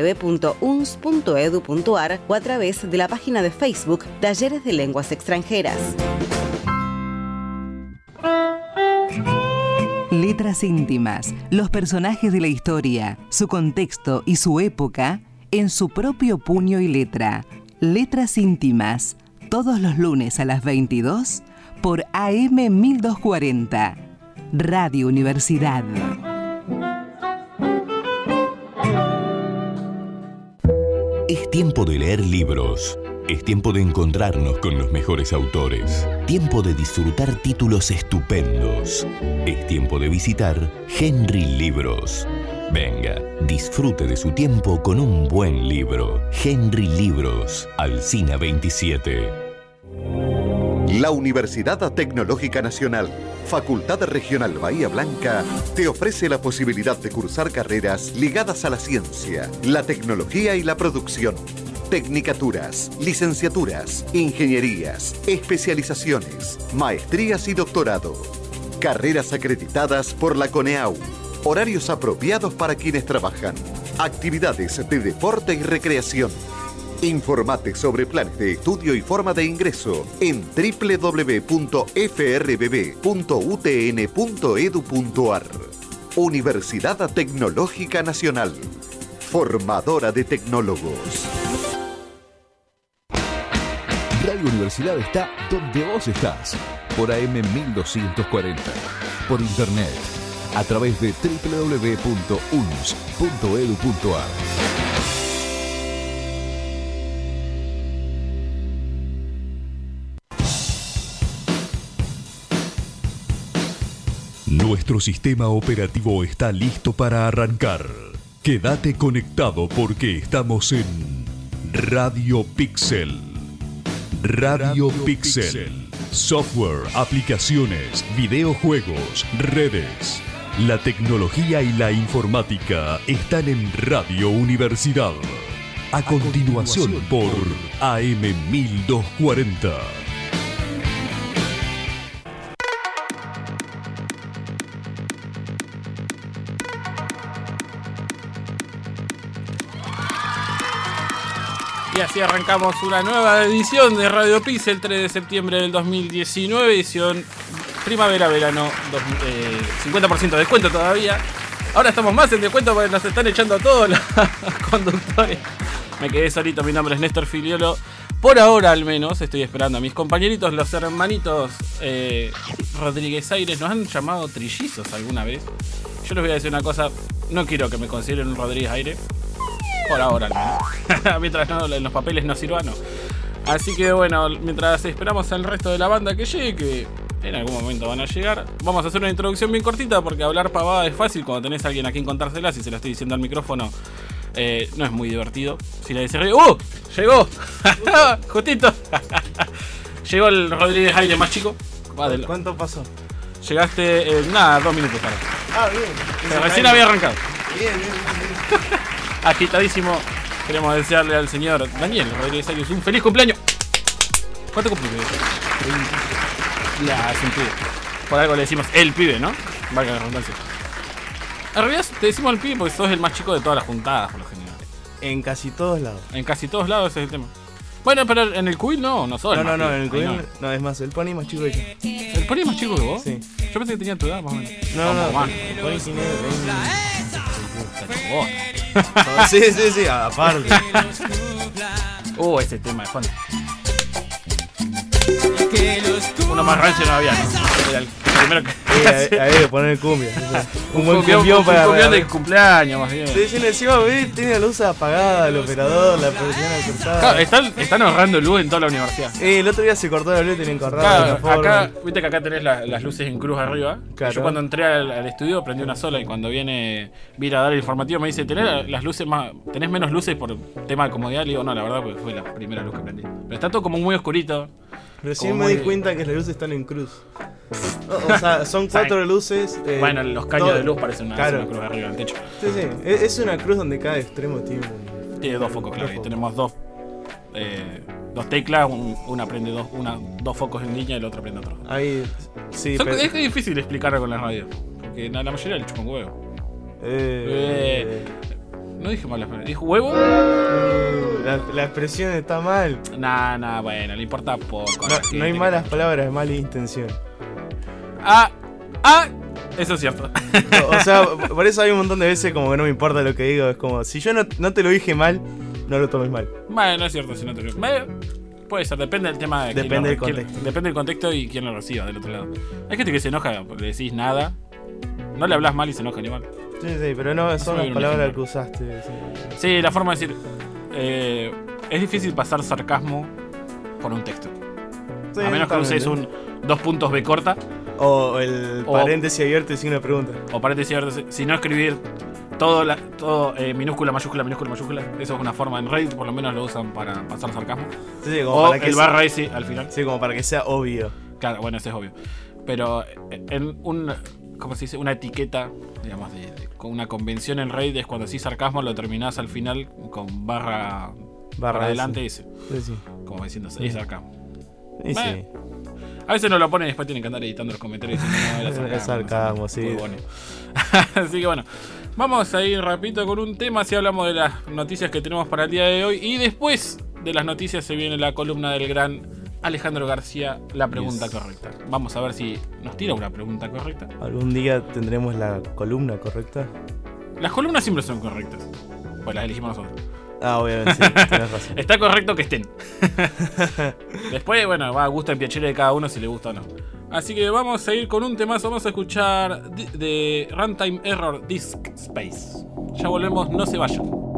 www.uns.edu.ar o a través de la página de Facebook Talleres de Lenguas Extranjeras. Letras íntimas, los personajes de la historia, su contexto y su época en su propio puño y letra. Letras íntimas, todos los lunes a las 22 por AM 1240. Radio Universidad. Tiempo de leer libros. Es tiempo de encontrarnos con los mejores autores. Tiempo de disfrutar títulos estupendos. Es tiempo de visitar Henry Libros. Venga, disfrute de su tiempo con un buen libro. Henry Libros, Alcina 27. La Universidad Tecnológica Nacional, Facultad Regional Bahía Blanca, te ofrece la posibilidad de cursar carreras ligadas a la ciencia, la tecnología y la producción. Tecnicaturas, licenciaturas, ingenierías, especializaciones, maestrías y doctorado. Carreras acreditadas por la CONEAU. Horarios apropiados para quienes trabajan. Actividades de deporte y recreación. Informate sobre planes de estudio y forma de ingreso en www.frbb.utn.edu.ar. Universidad Tecnológica Nacional. Formadora de tecnólogos. Radio Universidad está donde vos estás. Por AM 1240. Por internet. A través de www.uns.edu.ar. Nuestro sistema operativo está listo para arrancar. Quédate conectado porque estamos en Radio Pixel. Radio, Pixel. Software, aplicaciones, videojuegos, redes. La tecnología y la informática están en Radio Universidad. A, continuación, por AM 1240. Así arrancamos una nueva edición de Radio Pixel, el 3 de septiembre del 2019, edición primavera-verano, 50% de descuento todavía. Ahora estamos más en descuento porque nos están echando todos los conductores. Me quedé solito, mi nombre es Néstor Filiolo. Por ahora al menos estoy esperando a mis compañeritos, los hermanitos eh, Rodríguez Aires. Nos han llamado trillizos alguna vez. Yo les voy a decir una cosa, no quiero que me consideren un Rodríguez Aires. Por ahora al menos. mientras no, los papeles no sirva, no. Así que bueno, mientras esperamos al resto de la banda que llegue, que en algún momento van a llegar, vamos a hacer una introducción bien cortita porque hablar pavada es fácil cuando tenés a alguien a quien contárselas y se la estoy diciendo al micrófono. eh, no es muy divertido. Si la dice ¡Uh! ¡Llegó! ¡Justito! Llegó el Rodríguez Aire más chico. ¿Cuánto pasó? Llegaste, eh, nada, dos minutos tarde. Ah, bien. Pero recién había arrancado. Bien, bien, bien. Agitadísimo. Queremos desearle al señor Daniel Rodríguez Arias un feliz cumpleaños. ¿Cuánto cumple? Ya, es un pibe. Por algo le decimos el pibe, ¿no? Valga la redundancia. En realidad te decimos el pibe porque sos el más chico de todas las juntadas, por lo general. En casi todos lados. En casi todos lados ese es el tema. Bueno, pero en el cubil no, no sos No, no, no, en el cubil. No, es más, el pony más chico que yo. ¿El pony es más chico que vos? Sí. Yo pensé que tenía tu edad más o menos. No, Vamos, no, man. el pony tiene Está hecho bosta. 20. Sí, sí, sí, aparte. Uh, ese tema de fondo. Uno más rancio no había, ¿no? Era el primero que. Ahí, ahí de poner cumbia. Un buen cumbión, cumbión un para. cumbión de cumpleaños, más bien. Sí, sí, encima ve, tiene la luz apagada, el operador, la persiana cortada. Claro, están, están ahorrando luz en toda la universidad. Eh, el otro día se cortó la luz y tenían cortada de Claro, acá, viste que acá tenés la- las luces en cruz arriba. Claro. Yo cuando entré al, al estudio prendí una sola y cuando viene vir a dar el informativo me dice, ¿tenés las luces más, tenés menos luces por tema de comodidad? Le digo, no, la verdad porque fue la primera luz que prendí. Pero está todo como muy oscurito. Recién me di cuenta que las luces están en cruz. O, sea, son cuatro luces. eh, Bueno, los caños todo- de luz parecen una, Claro. una cruz arriba del techo. Sí, sí. Es es una cruz donde cada extremo tiene un. Tiene dos focos, claro. Y tenemos dos, eh, dos teclas, un- una prende dos, una, dos focos en línea y la otra prende otro. Ahí. Sí, Son- pero- Es difícil explicarlo con la radio. Porque la, la mayoría le chupan huevo. Eh, No dije malas palabras. ¿Dijo huevo? La, la expresión está mal. Nah, nah, bueno, le importa poco. No, no hay malas palabras, es mala intención. Ah, ah, eso es cierto. O sea, por eso hay un montón de veces como que no me importa lo que digo. Es como, si yo no, no te lo dije mal, no lo tomes mal. bueno, es cierto, si no te lo. Me- Puede ser, depende del tema. De Depende del quién- contexto. depende del contexto y quién lo reciba del otro lado. Hay gente que se enoja porque le decís nada. No le hablas mal y se enoja igual. Sí, sí, pero no son me las palabras que usaste. sí. Sí, la forma de decir. eh, es difícil pasar sarcasmo por un texto. Sí, a menos que uses un dos puntos B corta O el o- paréntesis abierto y signo pregunta. o paréntesis abierto, si no escribir todo, la, todo eh, minúscula, mayúscula, minúscula, mayúscula. Eso es una forma. En Reddit por lo menos lo usan para pasar sarcasmo. Sí, sí, como O para que el sea- barra S al final. Sí, como para que sea obvio. Claro, bueno, eso es obvio. Pero en un. ¿Cómo se dice? Una etiqueta, digamos, de, de- con una convención en Reddit es cuando decís sarcasmo lo terminás al final con barra. Barra adelante ese. Sí, sí. Como diciendo, es sarcasmo. Y sí. Bueno. A veces no lo ponen y después tienen que andar editando los comentarios diciendo, no, sarcasmo. sí. huevones. Así que bueno, vamos a ir rapidito con un tema, si hablamos de las noticias que tenemos para el día de hoy. Y después de las noticias se viene la columna del gran Alejandro García, la pregunta Yes. correcta. Vamos a ver si nos tira una pregunta correcta. ¿Algún día tendremos la columna correcta? Las columnas siempre son correctas. Pues las elegimos nosotros. Ah, obviamente, sí, tenés razón. Está correcto que estén. Después, bueno, va a gusto en piacere de cada uno si le gusta o no. Así que vamos a ir con un temazo. Vamos a escuchar de Runtime Error Disk Space. Ya volvemos, no se vayan.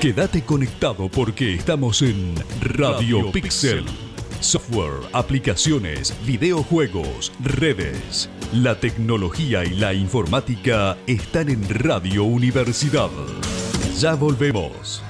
Quédate conectado porque estamos en Radio Pixel. Software, aplicaciones, videojuegos, redes. La tecnología y la informática están en Radio Universidad. Ya volvemos.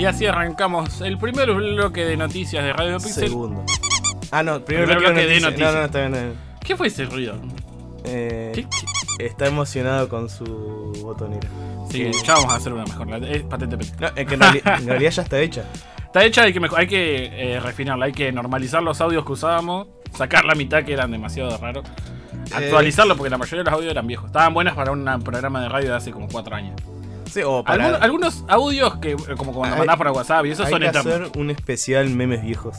Y así arrancamos el primer bloque de noticias de Radio Pixel. Segundo. Ah, no, primero Primer bloque, bloque de de noticias. No, no, está bien. ¿Qué fue ese ruido? Eh, ¿Qué- Está emocionado con su botonera. Sí, Eh, ya vamos a hacer una mejor. Es patente. No, es que en, reali- en realidad ya está hecha. Está hecha, hay que, hay que eh, refinarla, hay que normalizar los audios que usábamos, sacar la mitad que eran demasiado raros, actualizarlo porque la mayoría de los audios eran viejos. Estaban buenas para un programa de radio de hace como cuatro años. Sí, o para. Algunos, algunos audios que, eh, como cuando mandás por WhatsApp y esos hay son que hacer un especial memes viejos.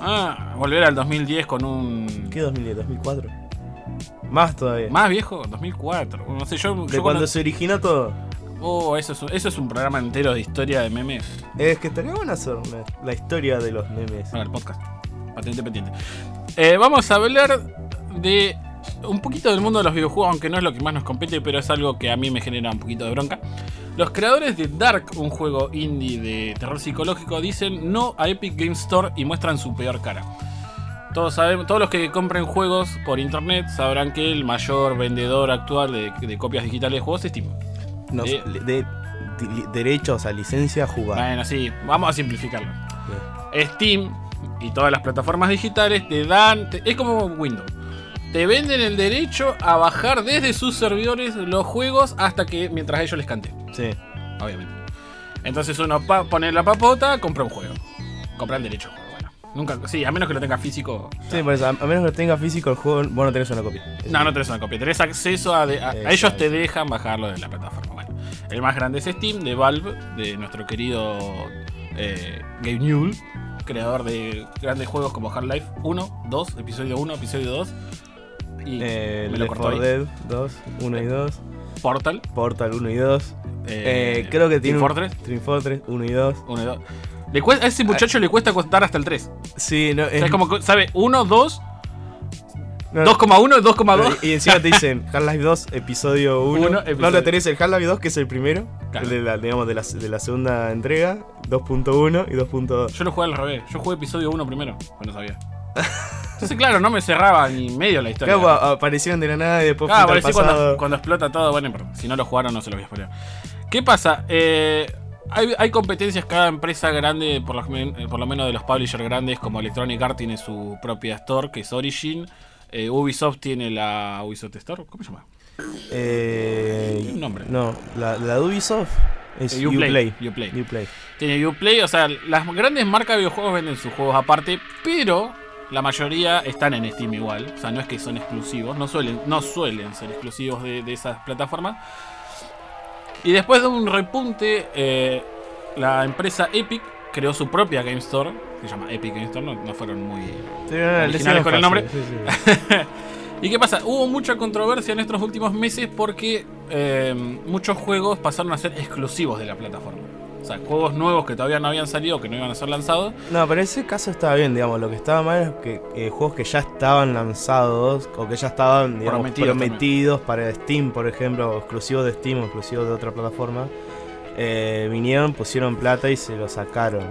Ah, volver al 2010 con un. ¿Qué 2010? ¿2004? Más todavía. Más viejo, 2004. No sé, yo. de yo cuando se originó todo. Oh, eso es, un- eso es un programa entero de historia de memes. Es que estaría bueno hacer una- la historia de los memes. Para el podcast. Patente pendiente. Eh, vamos a hablar de un poquito del mundo de los videojuegos, aunque no es lo que más nos compete, pero es algo que a mí me genera un poquito de bronca. Los creadores de Dark, un juego indie de terror psicológico, dicen no a Epic Game Store y muestran su peor cara. Todos, sabemos, todos los que compren juegos por internet sabrán que el mayor vendedor actual de, de copias digitales de juegos es Steam. No, de- de, derechos a licencia a jugar. Bueno, sí, vamos a simplificarlo. Steam y todas las plataformas digitales te dan. te- es como Windows. Te venden el derecho a bajar desde sus servidores los juegos hasta que mientras ellos les cante. Sí. Obviamente. Entonces uno pone la papota, compra un juego. Compra el derecho al juego. Bueno, nunca. Sí, a menos que lo tenga físico. Sí, por eso, a, menos que tenga físico el juego, vos no tenés una copia. No, no tenés una copia. Tenés acceso a. de- a- a Exacto. ellos te dejan bajarlo de la plataforma. Bueno, el más grande es Steam, de Valve, de nuestro querido eh, Gabe Newell, creador de grandes juegos como Half-Life 1, 2, episodio 1, episodio 2. Y Eh, me lo Left cortó 4 ahí. Dead 2, 1 y 2. Portal. Portal 1 y 2. eh, Eh, creo que tiene Team un- Fortress. Team Fortress 1 y 2. 1 y 2. Le cuesta- a ese muchacho le cuesta contar hasta el 3. Sí, no, O sea, es como, sabe 1, 2, no, 2,1 y 2,2. Y encima te dicen Half-Life 2, episodio 1. Uno, No, episodio- no tenés el Half-Life 2, que es el primero. Claro. El de la, digamos, de la, de la segunda entrega. 2.1 y 2.2. Yo lo jugué al revés. Yo jugué episodio 1 primero, pues no sabía. Entonces, claro, no me cerraba ni medio la historia. Claro, aparecieron de la nada y después Ah, al parecía cuando, explota todo. Bueno, pero si no lo jugaron, no se lo voy a. ¿Qué pasa? Eh, hay, hay competencias, cada empresa grande, por lo, eh, por lo menos de los publishers grandes, como Electronic Arts tiene su propia store, que es Origin. Eh, Ubisoft tiene la Ubisoft Store, ¿cómo se llama? Eh, Tiene un nombre. No, la, la de Ubisoft es Eh, Uplay. Uplay, Uplay. Uplay. Tiene Uplay, o sea, las grandes marcas de videojuegos venden sus juegos aparte, pero la mayoría están en Steam igual. O sea, no es que son exclusivos, no suelen, no suelen ser exclusivos de, de esas plataformas. Y después de un repunte, eh, la empresa Epic creó su propia Game Store, que se llama Epic Game Store, no, no fueron muy... Sí, Originales con el nombre. sí, sí. ¿Y qué pasa? Hubo mucha controversia en estos últimos meses porque eh, muchos juegos pasaron a ser exclusivos de la plataforma. Sea, juegos nuevos que todavía no habían salido, que no iban a ser lanzados. No, pero en ese caso estaba bien, digamos. Lo que estaba mal es que eh, juegos que ya estaban lanzados o que ya estaban digamos, Prometidos prometidos, para Steam, por ejemplo, o exclusivos de Steam o exclusivos de otra plataforma, eh, vinieron, pusieron plata y se lo sacaron.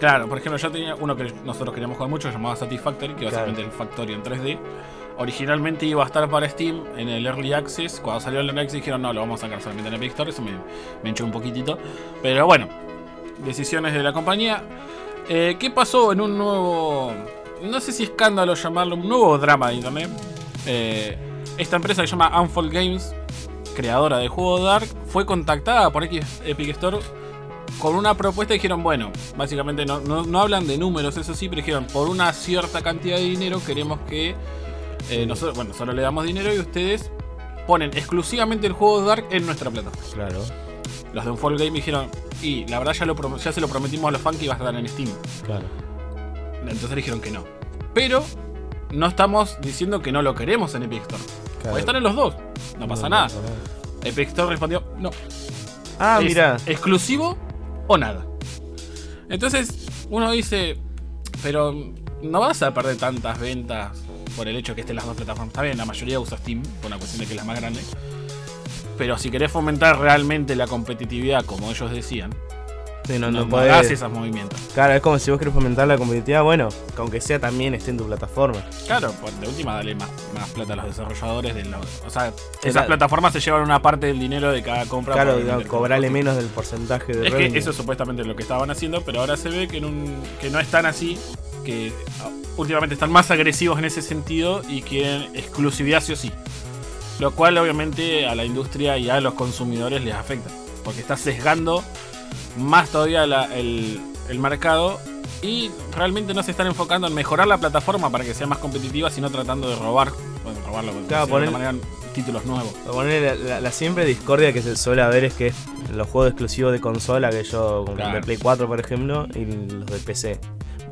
Claro, por ejemplo, yo tenía uno que nosotros queríamos jugar mucho, llamado Satisfactory, que Claro. básicamente el Factory en 3D. Originalmente iba a estar para Steam en el Early Access. Cuando salió el Early Access dijeron, no, lo vamos a sacar solamente en Epic Store. Eso me, me hinchó un poquitito. Pero bueno, decisiones de la compañía. Eh, ¿Qué pasó en un nuevo, no sé si escándalo llamarlo, un nuevo drama de internet? Eh, esta empresa que se llama Unfold Games, creadora del juego Dark, fue contactada por X- Epic Store con una propuesta dijeron, bueno, básicamente no, no, no hablan de números, eso sí, pero dijeron, por una cierta cantidad de dinero queremos que eh, nosotros, bueno, solo le damos dinero y ustedes ponen exclusivamente el juego Dark en nuestra plataforma. Claro. Los de Unfold Game dijeron, y la verdad ya, lo, prom- ya se lo prometimos a los fans que iba a estar en Steam. Claro. Entonces dijeron que no. Pero no estamos diciendo que no lo queremos en Epic Store. Claro. Puede estar en los dos, no pasa nada. Epic Store respondió, no, Ah, es mira. exclusivo o nada. Entonces uno dice, pero no vas a perder tantas ventas por el hecho que estén las dos plataformas. Está bien, la mayoría usa Steam por una cuestión de que es la más grande. Pero si querés fomentar realmente la competitividad, como ellos decían, Sí, no, no, no podés- esos movimientos. Claro, es como si vos querés fomentar la competitividad, bueno, que aunque sea también esté en tu plataforma. Claro, pues de última dale más, más plata a los desarrolladores. De la- o sea, esas plataformas se llevan una parte del dinero de cada compra. Claro, digamos, cobrarle menos del porcentaje de Es que eso es supuestamente lo que estaban haciendo, pero ahora se ve que, en un, que no es tan así, que ah, últimamente están más agresivos en ese sentido y quieren exclusividad sí o sí. Lo cual obviamente a la industria y a los consumidores les afecta, porque está sesgando más todavía la- el, el mercado y realmente no se están enfocando en mejorar la plataforma para que sea más competitiva, sino tratando de robar, bueno, robarlo Claro, de poner- manera, títulos nuevos. Poner la, la- la siempre discordia que se suele ver es que los juegos exclusivos de consola, que yo, como Claro. el de Play 4 por ejemplo, y los de PC.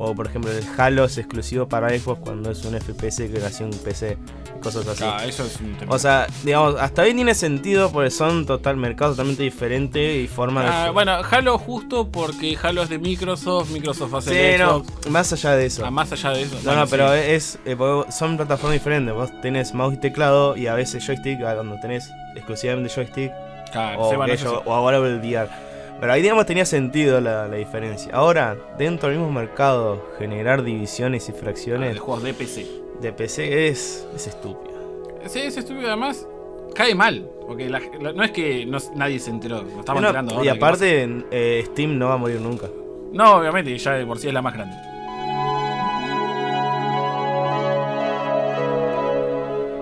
O por ejemplo el Halo es exclusivo para Xbox cuando es un FPS que nació en PC. Cosas así. Claro, eso es un tema. O sea, digamos, hasta ahí tiene sentido porque son total mercados totalmente diferentes y forma Ah, de... bueno, Halo justo porque Halo es de Microsoft, Microsoft hace sí, no, más allá de eso. Ah, más allá de eso. No, bueno, no, pero sí. es, eh, son plataformas diferentes. Vos tenés mouse y teclado y a veces joystick, cuando tenés exclusivamente joystick Claro, o, sí, bueno, o ahora el VR. Pero ahí, digamos, tenía sentido la, la diferencia. Ahora, dentro del mismo mercado, generar divisiones y Ah, fracciones de juegos de PC. de PC es, es estúpido. Sí, es estúpido además. Cae mal. Porque la- la- no es que no- nadie se enteró. Nos estamos No, enterando ahora y aparte, eh, Steam no va a morir nunca. No, obviamente, ya de por sí es la más grande.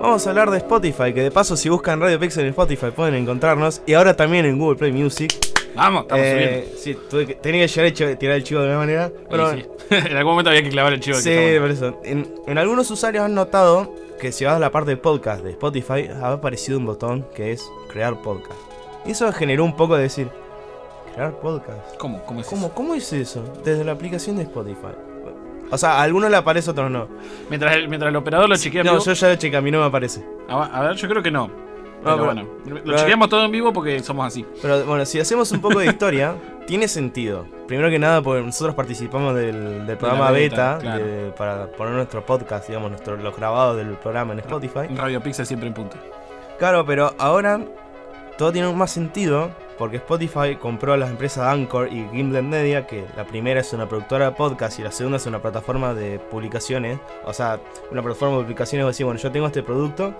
Vamos a hablar de Spotify, que de paso, si buscan Radio Pixel en Spotify pueden encontrarnos. Y ahora también en Google Play Music. Vamos, estamos Eh, sí, tuve que- tenía que llegar ch- tirar el chivo de alguna manera. subiendo. Bueno, Sí, sí. en algún momento había que clavar el chivo. Sí, por eso. En, en algunos usuarios han notado que si vas a la parte de podcast de Spotify, ha aparecido un botón que es crear podcast. Y eso generó un poco de decir, crear podcast. ¿Cómo? ¿Cómo es ¿Cómo, eso? ¿Cómo es eso? Desde la aplicación de Spotify. O sea, a algunos le aparece, a otros no. Mientras el, mientras el operador lo chequea No, vivo. yo ya lo chequeé, a mí no me aparece. A, a ver, yo creo que no. Pero, bueno, lo chequeamos todo en vivo porque somos así. Pero bueno, si hacemos un poco de historia, tiene sentido. Primero que nada, porque nosotros participamos del, del programa beta, beta, claro. de- para poner nuestro podcast, digamos, nuestro, los grabados del programa en Spotify. Radio Pixel siempre en punto. Claro, pero ahora todo tiene más sentido porque Spotify compró a las empresas Anchor y Gimlet Media, que la primera es una productora de podcast y la segunda es una plataforma de publicaciones. O sea, una plataforma de publicaciones, decís, bueno, yo tengo este producto,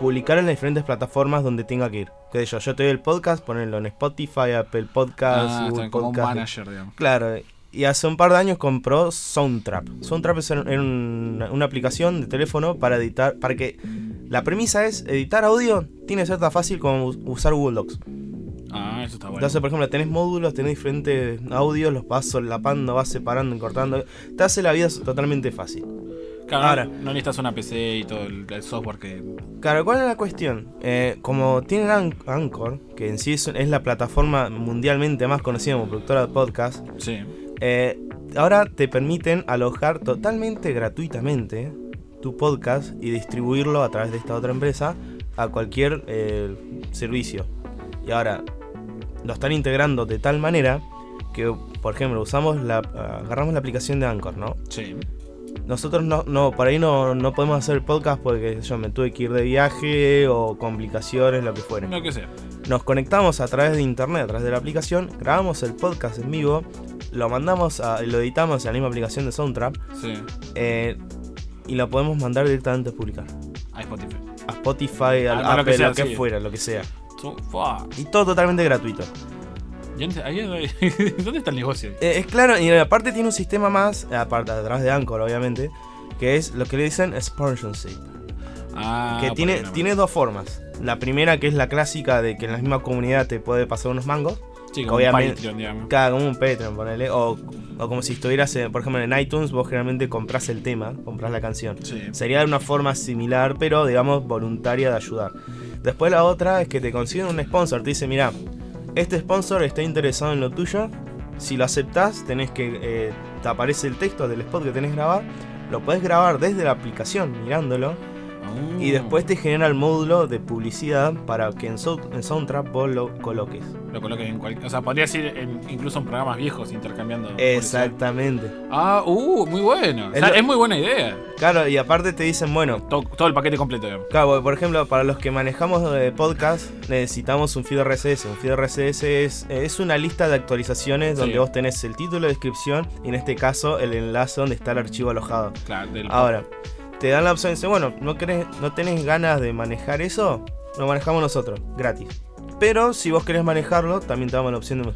publicar en las diferentes plataformas donde tenga que ir. Que yo, yo te doy el podcast, ponerlo en Spotify, Apple Podcasts, Ah, Google como manager, digamos. Claro, y hace un par de años compró Soundtrap. Soundtrap es un- una, aplicación de teléfono para editar, para que la premisa es editar audio tiene que ser tan fácil como us- usar Google Docs. Ah, eso está bueno. Entonces, por ejemplo, tenés módulos, tenés diferentes audios, los vas solapando, vas separando cortando. Te hace la vida totalmente fácil. Claro, ahora- no, necesitas una PC y todo el, el software que. Claro, ¿cuál es la cuestión? Eh, como tienen An- Anchor, que en sí es, es la plataforma mundialmente más conocida como productora de podcast, Sí. Eh, ahora te permiten alojar totalmente gratuitamente tu podcast y distribuirlo a través de esta otra empresa a cualquier eh, servicio. Y ahora lo están integrando de tal manera que, por ejemplo, usamos la, agarramos la aplicación de Anchor, ¿no? Sí. Nosotros no, no por ahí no, no podemos hacer podcast porque yo me tuve que ir de viaje o complicaciones, lo que fuera. Lo que sea. Nos conectamos a través de internet, a través de la aplicación, grabamos el podcast en vivo, lo mandamos a, lo editamos en la misma aplicación de Soundtrap Sí. eh, y lo podemos mandar directamente a publicar. A Spotify. A Spotify, al Ah, lo Apple, que sea, lo que sí. fuera, lo que sea. So. Y todo totalmente gratuito. ¿Dónde está el negocio? Eh, es claro, y aparte tiene un sistema más, aparte detrás de Anchor obviamente, que es lo que le dicen sponsorship. Ah, que tiene, tiene dos formas. La primera que es la clásica de que en la misma comunidad te puede pasar unos mangos. Sí, como obviamente- un Patreon, digamos. Cada como un Patreon, ponele. O, o como si estuvieras, por ejemplo, en iTunes, vos generalmente compras el tema, compras la canción. Sí. Sería una forma similar, pero digamos voluntaria de ayudar. Después la otra es que te consiguen un sponsor. Te dice, mira, este sponsor está interesado en lo tuyo. Si lo aceptás, tenés que. eh, te aparece el texto del spot que tenés grabar. Lo podés grabar desde la aplicación mirándolo. Y después te genera el módulo de publicidad para que en, en Soundtrap vos lo coloques. Lo coloques en cualquier. O sea, podrías ir en- incluso en programas viejos intercambiando. Exactamente. publicidad. Ah, uh, muy bueno. O sea, Es muy buena idea. Claro, y aparte te dicen, bueno, Todo, todo el paquete completo, digamos. Claro, porque, por ejemplo, para los que manejamos eh, podcast, necesitamos un feed RSS. Un feed RSS es, es una lista de actualizaciones Sí. donde vos tenés el título, descripción y en este caso el enlace donde está el archivo alojado. Claro, del Ahora, te dan la opción, dice, bueno, ¿no, querés, ¿no tenés ganas de manejar eso? Lo manejamos nosotros, gratis. Pero si vos querés manejarlo, también te damos la opción de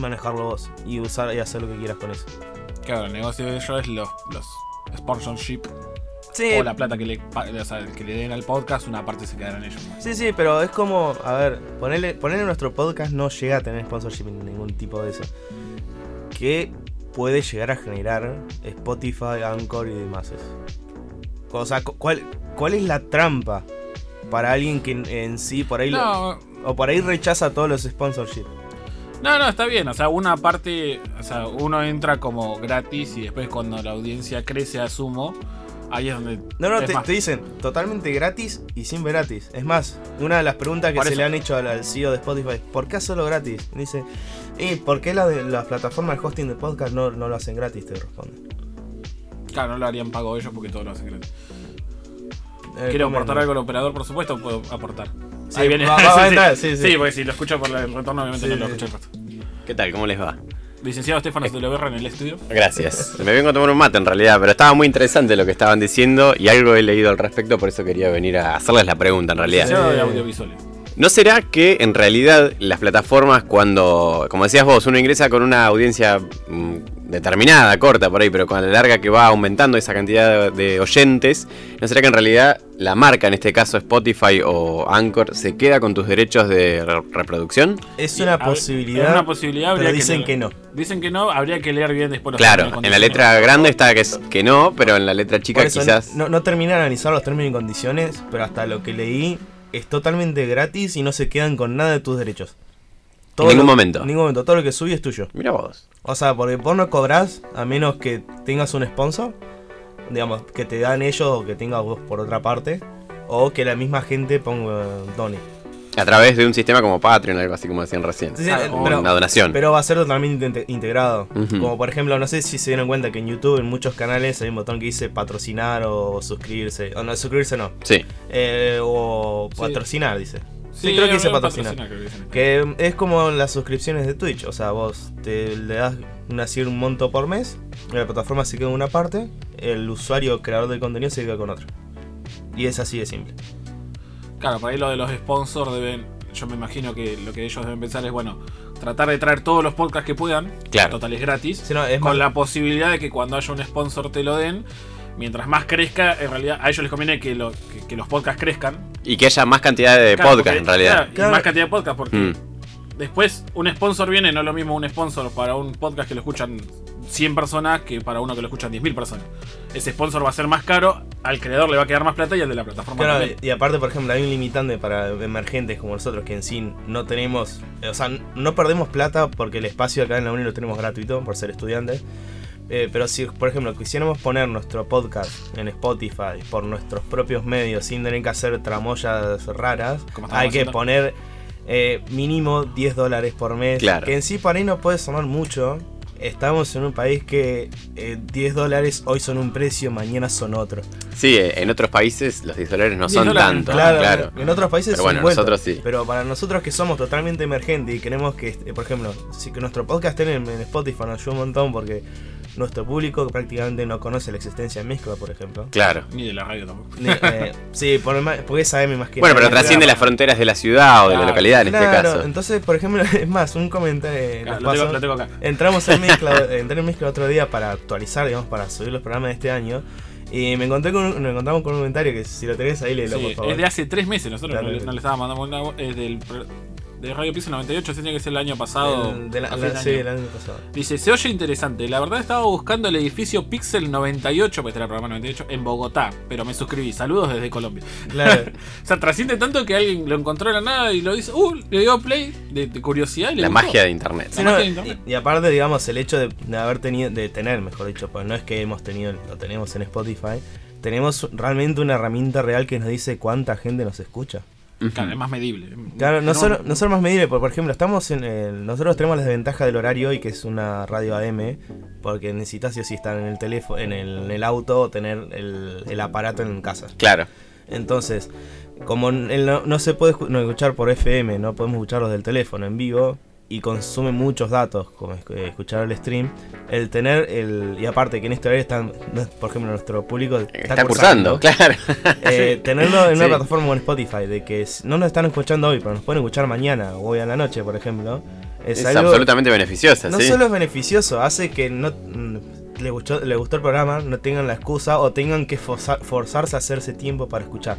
manejarlo vos y usar y hacer lo que quieras con eso. Claro, el negocio de ellos es los, los sponsorship Sí, o la plata que le, pa- o sea, que le den al podcast, una parte se quedará en ellos. Sí, sí, pero es como, a ver, ponerle, ponerle nuestro podcast no llega a tener sponsorship en ningún tipo de eso. Que puede llegar a generar Spotify, Anchor y demás. O sea, cu- ¿cuál, ¿cuál es la trampa para alguien que en, en sí por ahí lo- o por ahí rechaza todos los sponsorship? no, no, está bien. O sea, una parte, o sea, uno entra como gratis y después cuando la audiencia crece, asumo, ahí es donde. No, no, es te, dicen totalmente gratis y sin gratis. Es más, una de las preguntas que Por se eso. le han hecho al, CEO de Spotify, ¿por qué solo gratis? Y dice, ¿y por qué la las plataformas de hosting de podcast no, no lo hacen gratis? Te responde. Claro, no lo harían pago ellos porque todo lo hacen gratis. Eh, Quiero aportar algo al operador, por supuesto, puedo aportar. Sí, Ahí viene. va- entrar, sí, sí. porque si lo escucho por el retorno, obviamente Sí, no lo sí. escuché el resto. ¿Qué tal? ¿Cómo les va? Licenciado Estefano Berra en el estudio. Gracias. Me vengo a tomar un mate en realidad, pero estaba muy interesante lo que estaban diciendo y algo he leído al respecto, por eso quería venir a hacerles la pregunta en realidad. Licenciado de audiovisuales. ¿No será que en realidad las plataformas cuando, como decías vos, uno ingresa con una audiencia mm, determinada, corta por ahí, pero con la larga que va aumentando esa cantidad de, oyentes, ¿no será que en realidad la marca, en este caso Spotify o Anchor, se queda con tus derechos de re- reproducción? Es una posibilidad. Es una posibilidad, habría pero dicen leer. que no. Dicen que no, habría que leer bien después los Claro, en la letra grande está que, es, que no, pero en la letra chica Por eso, quizás... No, no terminé de analizar los términos y condiciones, pero hasta lo que leí es totalmente gratis y no se quedan con nada de tus derechos. todo ningún lo- momento. En ningún momento. Todo lo que subí es tuyo. Mira vos. O sea, porque vos no cobrás a menos que tengas un sponsor. Digamos, que te dan ellos o que tengas vos por otra parte. O que la misma gente ponga done. A través de un sistema como Patreon, algo así como decían recién. Sí, sí, Ah, o pero- una donación. Pero va a ser totalmente inte- integrado. Como por ejemplo, no sé si se dieron cuenta que en YouTube, en muchos canales, hay un botón que dice patrocinar o suscribirse. O no, suscribirse no. Sí. Eh, o Sí. patrocinar, dice. Sí, Sí, creo que dice patrocinar. que es como las suscripciones de Twitch. O sea, vos te le das una, un monto por mes. La plataforma se queda en una parte. El usuario creador de contenido se queda con otra. Y es así de simple. Claro, por ahí lo de los sponsors deben. Yo me imagino que lo que ellos deben pensar es, bueno, tratar de traer todos los podcasts que puedan. Claro. Total es gratis. Sí, no, es con más- la posibilidad de que cuando haya un sponsor te lo den. Mientras más crezca, en realidad a ellos les conviene que, lo- que- que los podcasts crezcan. Y que haya más cantidad de Claro, podcast porque- en realidad. claro, y Claro. más cantidad de podcasts porque Mm. Después un sponsor viene, no es lo mismo un sponsor para un podcast que lo escuchan 100 personas que para uno que lo escuchan 10.000 personas. Ese sponsor va a ser más caro, al creador le va a quedar más plata y al de la plataforma Claro, también. y aparte, por ejemplo, hay un limitante para emergentes como nosotros que en sí no tenemos, o sea, no perdemos plata porque el espacio acá en la uni lo tenemos gratuito por ser estudiantes. Eh, pero si, por ejemplo, quisiéramos poner nuestro podcast en Spotify por nuestros propios medios sin tener que hacer tramoyas raras, hay que haciendo. poner eh, mínimo 10 dólares por mes. Claro. Que en sí para ahí no puede sonar mucho. Estamos en un país que eh, 10 dólares hoy son un precio, mañana son otro. Sí, eh, en otros países los 10 dólares no 10 son dólares, tanto. Claro, Claro. en otros países Pero bueno, 50. nosotros sí. Pero para nosotros que somos totalmente emergentes y queremos que, eh, por ejemplo, si que nuestro podcast esté en, en Spotify nos ayuda un montón porque nuestro público prácticamente no conoce la existencia de Mezcla, por ejemplo. Claro. Ni de la radio tampoco. Ni- eh, sí, por, más- porque es AM más que Bueno, pero trasciende las fronteras de la ciudad o de la localidad en este caso. entonces, por ejemplo, es más, un comentario. eh, Claro, lo, tengo, pasó. lo tengo acá. Entramos en mezcla, entré en mezcla otro día para actualizar, digamos, para subir los programas de este año. Y me encontré con un, nos encontramos con un comentario que si lo tenés ahí, léelo, Sí, por favor. es de hace tres meses, nosotros Claro. no, le- no le estábamos mandando una. Es del. De Radio Pixel 98, ese tiene que ser el año pasado. El de la- la- sí, año. el año pasado. Dice, se oye interesante. La verdad estaba buscando el edificio Pixel 98, pues este era el programa 98, en Bogotá, pero me suscribí. Saludos desde Colombia. Claro. o sea, trasciende tanto que alguien lo encontró de la nada y lo dice, uh, le dio play de, de curiosidad y le La gustó. magia de internet. Sí, La no, magia de internet. y, y aparte, digamos, el hecho de, de haber tenido, de tener, mejor dicho, pues no es que hemos tenido, lo tenemos en Spotify, tenemos realmente una herramienta real que nos dice cuánta gente nos escucha. Claro, es más medible. Claro, no, solo, no solo más medible, porque por ejemplo, estamos en el, nosotros tenemos la desventaja del horario hoy, que es una radio AM, porque necesitas o sí estar en el teléfono, en el, en el auto o tener el, el aparato en casa. Claro. Entonces, como el no, no se puede escu- no, escuchar por FM, no podemos escucharlos del teléfono en vivo y consume muchos datos, como eh, escuchar el stream, el tener el. Y aparte que en este horario están, por ejemplo, nuestro público está, Está cursando, claro. eh, tenerlo en una Sí. plataforma como Spotify, de que no nos están escuchando hoy, pero nos pueden escuchar mañana o hoy a la noche, por ejemplo, es, Es algo. absolutamente beneficiosa, No sí. solo es beneficioso, hace que no mm, le gustó, le gustó el programa, no tengan la excusa o tengan que forza- forzarse a hacerse tiempo para escuchar.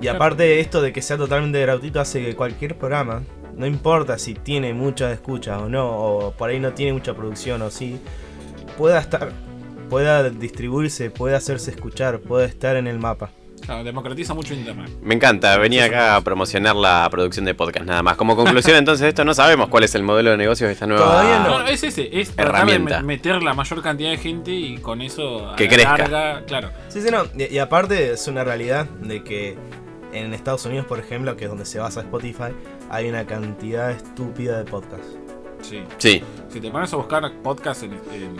Y aparte esto de que sea totalmente gratuito hace que cualquier programa, no importa si tiene mucha escucha o no, o por ahí no tiene mucha producción o sí, pueda estar, pueda distribuirse, pueda hacerse escuchar, pueda estar en el mapa. Claro, democratiza mucho internet. Me encanta, venía acá a promocionar la producción de podcast nada más. Como conclusión entonces esto, no sabemos cuál es el modelo de negocios de esta nueva... Todavía No, no, es ese, es de Herramienta. me- meter la mayor cantidad de gente y con eso Que crezca. larga, claro. Sí, sí, no. Y, y aparte es una realidad de que en Estados Unidos, por ejemplo, que es donde se basa Spotify, hay una cantidad estúpida de podcasts. Sí. Sí, Si te pones a buscar podcast en, en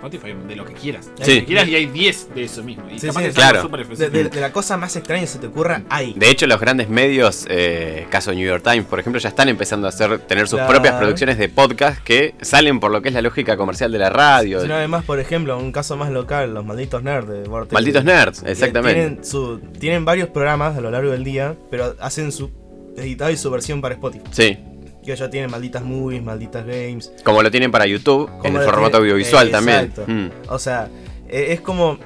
Spotify, de lo que quieras. Sí. Lo que quieras y hay 10 de eso mismo. Y Sí, capaz sí, que es claro. súper De, de- de la cosa más extraña que se te ocurra, hay. de hecho los grandes medios, eh, caso New York Times, por ejemplo, ya están empezando a hacer tener sus Claro. propias producciones de podcast que salen por lo que es la lógica comercial de la radio. Sino además, por ejemplo, un caso más local, los malditos nerds de Vortex. Malditos nerds, exactamente. Tienen, su, tienen varios programas a lo largo del día, pero hacen su editado y su versión para Spotify. Sí, Que ya tienen malditas movies, malditas games. como lo tienen para YouTube, en el formato tiene- audiovisual eh, también. exacto. Mm. O sea, eh, es como.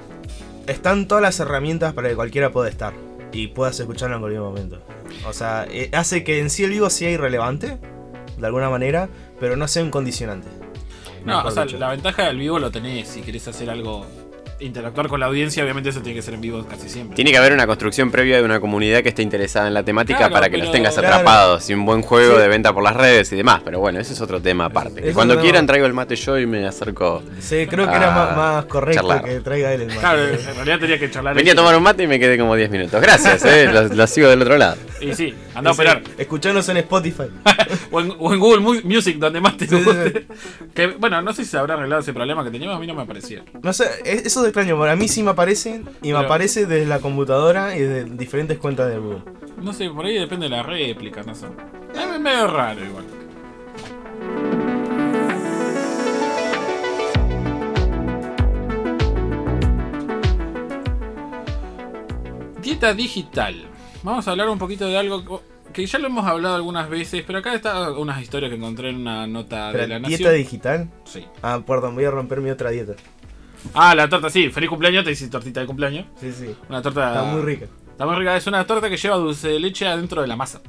Están todas las herramientas para que cualquiera pueda estar y puedas escucharlo en cualquier momento. O sea, eh, hace que en sí el vivo sea irrelevante, de alguna manera, pero no sea un condicionante. No, o sea, dicho. la ventaja del vivo lo tenés si querés hacer algo interactuar con la audiencia, obviamente eso tiene que ser en vivo casi siempre. Tiene que haber una construcción previa de una comunidad que esté interesada en la temática Claro, para que pero- los tengas Claro. atrapados y un buen juego Sí. de venta por las redes y demás. Pero bueno, ese es otro tema aparte. Cuando quieran traigo el mate yo y me acerco. Sí, creo que era más, más correcto charlar. que traiga él el mate. Claro, en realidad tenía que charlar. Venía a tomar un mate y me quedé como 10 minutos. Gracias, eh, lo, lo sigo del otro lado. Y sí, anda a operar. Escuchanos en Spotify. o, en, o en Google Mu- Music, donde más te Sí, sí, guste. Que, bueno, no sé si se habrá arreglado ese problema que teníamos, a mí no me aparecía. No sé, es- eso es extraño. Para mí sí me aparece y me Pero- aparece desde la computadora y de diferentes cuentas de Google. No sé, por ahí depende de la réplica, no sé. Es medio raro igual. Dieta digital. Vamos a hablar un poquito de algo que ya lo hemos hablado algunas veces, pero acá está unas historias que encontré en una nota de Pero, la ¿Dieta Nación. digital? Sí. Ah, perdón, voy a romper mi otra dieta. Ah, la torta, sí. Feliz cumpleaños, te hice tortita de cumpleaños. Sí, sí. Una torta. Está muy rica. Está muy rica. Es una torta que lleva dulce de leche adentro de la masa.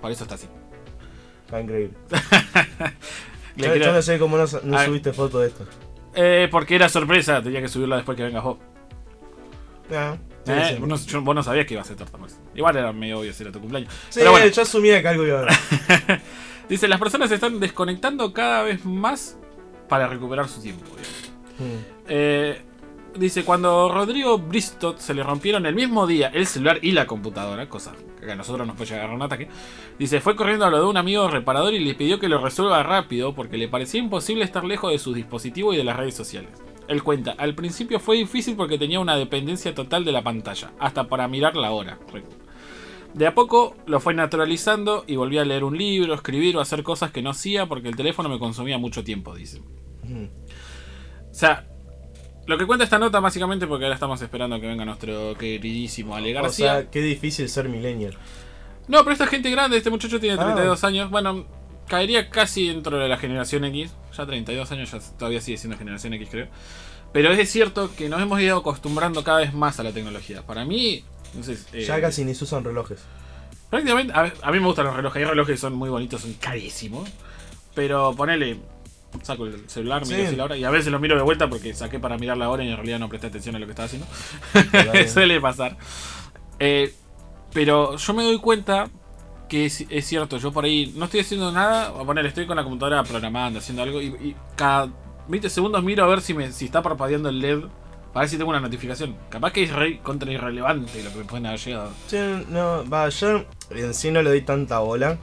Por eso está así. Está increíble. Le Yo, quiero- yo no sé cómo no, no Ah. subiste foto de esto. Eh, porque era sorpresa, tenía que subirla después que vengas vos. Ah, sí, Eh, sí. vos, no, yo- vos no sabías que iba a ser torta, pues. Igual era medio obvio si era tu cumpleaños. Sí, Pero bueno, yo asumía que algo iba a haber. dice, las personas se están desconectando cada vez más para recuperar su tiempo. Eh, dice, cuando Rodrigo Bristot se le rompieron el mismo día el celular y la computadora, cosa que a nosotros nos puede llegar un ataque, dice, fue corriendo a lo de un amigo reparador y le pidió que lo resuelva rápido porque le parecía imposible estar lejos de su dispositivo y de las redes sociales. Él cuenta, al principio fue difícil porque tenía una dependencia total de la pantalla, hasta para mirar la hora. De a poco lo fue naturalizando y volví a leer un libro, escribir o hacer cosas que no hacía porque el teléfono me consumía mucho tiempo, dice. O sea, lo que cuenta esta nota básicamente porque ahora estamos esperando que venga nuestro queridísimo Ale O García. sea, qué difícil ser millennial. no, pero esta gente grande, este muchacho tiene Ah. 32 años. Bueno, caería casi dentro de la generación X. Ya 32 años, ya todavía sigue siendo generación X, creo. Pero es cierto que nos hemos ido acostumbrando cada vez más a la tecnología. Para mí, no sé, eh, Ya casi ni se usan relojes. Prácticamente, a, a mí me gustan los relojes. Hay relojes que son muy bonitos, son carísimos. Pero ponele, saco el celular, miro Sí. así la hora y a veces lo miro de vuelta porque saqué para mirar la hora y en realidad no presté atención a lo que estaba haciendo. Suele pasar. Eh, pero yo me doy cuenta que es, es cierto, yo por ahí no estoy haciendo nada, a poner, estoy con la computadora programando, haciendo algo y, y cada 20 segundos miro a ver si, me, si está parpadeando el LED para ver si tengo una notificación. Capaz que es re contra irrelevante lo que me pueden haber llegado. Sí, no, va, yo en sí no le doy tanta bola.